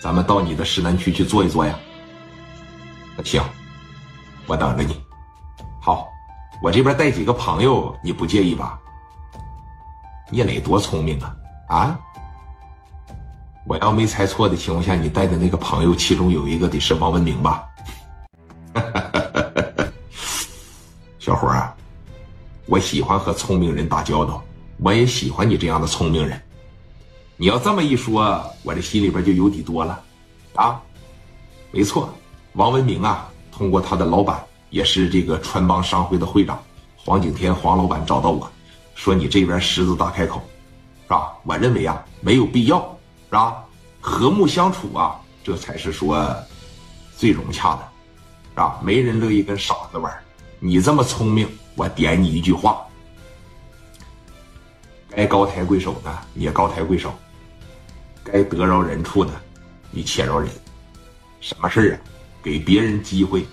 咱们到你的市南区去坐一坐呀。行，我等着你。好，我这边带几个朋友，你不介意吧？聂磊多聪明啊！啊，我要没猜错的情况下，你带的那个朋友，其中有一个得是王文明吧？小伙啊，我喜欢和聪明人打交道，我也喜欢你这样的聪明人。你要这么一说，我这心里边就有底多了。啊，没错，王文明啊，通过他的老板，也是这个川帮商会的会长黄景天黄老板找到我。说你这边狮子大开口，是吧？我认为啊，没有必要，是吧？和睦相处啊，这才是说最融洽的，是吧？没人乐意跟傻子玩。你这么聪明，我点你一句话：该高抬贵手的你也高抬贵手，该得饶人处的你且饶人。什么事啊？给别人机会，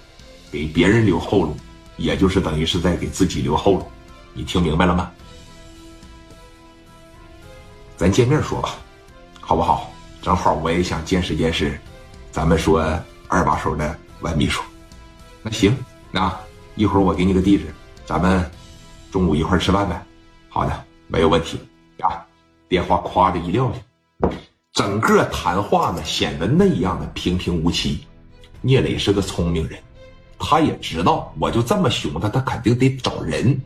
给别人留后路，也就是等于是在给自己留后路。你听明白了吗？咱见面说吧，好不好？正好我也想见识见识，咱们说二把手的万秘书。那行，那一会儿我给你个地址，咱们中午一块儿吃饭呗。好的，没有问题啊。电话夸的一撂下，整个谈话呢显得那样的平平无奇。聂磊是个聪明人，他也知道我就这么凶他，他肯定得找人。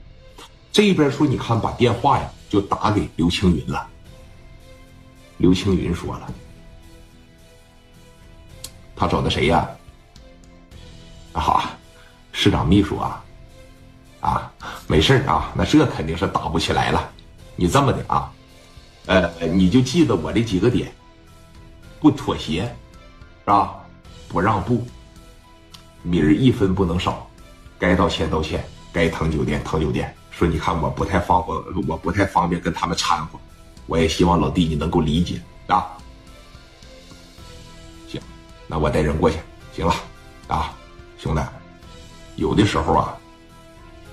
这边说，你看把电话呀就打给刘青云了。刘青云说了：“他找的谁呀？啊，市长秘书啊，啊，没事啊，那这肯定是打不起来了。你这么的啊，呃，你就记得我这几个点：不妥协，是吧？不让步，米儿一分不能少，该道歉道歉，该腾酒店腾酒店。说你看我不太方便，我不太方便跟他们掺和。”我也希望老弟你能够理解啊。行，那我带人过去。行了，啊，兄弟，有的时候啊，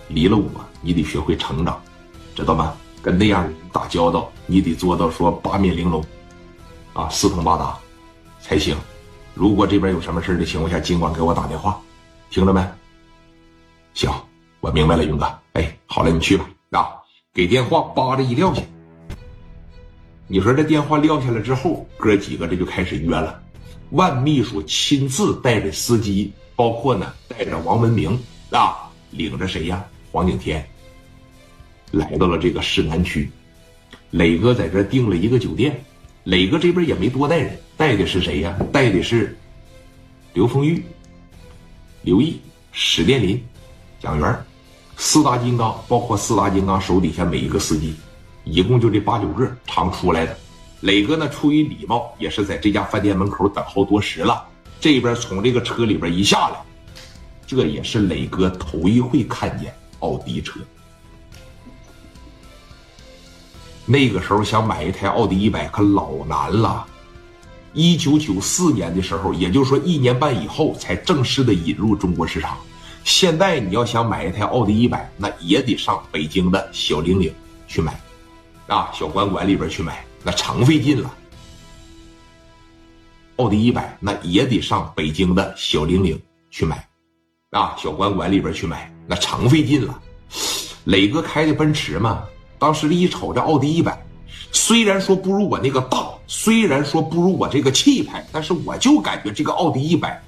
离了我，你得学会成长，知道吗？跟那样的人打交道，你得做到说八面玲珑，啊，四通八达才行。如果这边有什么事的情况下，尽管给我打电话，听着没？行，我明白了，云哥。哎，好了，你去吧。啊，给电话叭着一撂下。你说这电话撂下来之后，哥几个这就开始约了。万秘书亲自带着司机，包括呢带着王文明啊，领着谁呀？黄景天来到了这个市南区。磊哥在这订了一个酒店，磊哥这边也没多带人，带的是谁呀？带的是刘丰玉、刘毅、史殿林、蒋元四大金刚，包括四大金刚手底下每一个司机。一共就这八九个常出来的，磊哥呢出于礼貌，也是在这家饭店门口等候多时了。这边从这个车里边一下来，这也是磊哥头一回看见奥迪车。那个时候想买一台奥迪一百可老难了。一九九四年的时候，也就是说一年半以后才正式的引入中国市场。现在你要想买一台奥迪一百，那也得上北京的小玲玲去买。啊，小馆馆里边去买，那成费劲了。奥迪一百那也得上北京的小玲玲去买，啊，小馆馆里边去买，那成费劲了。磊哥开的奔驰嘛，当时一瞅这奥迪一百，虽然说不如我那个大，虽然说不如我这个气派，但是我就感觉这个奥迪一百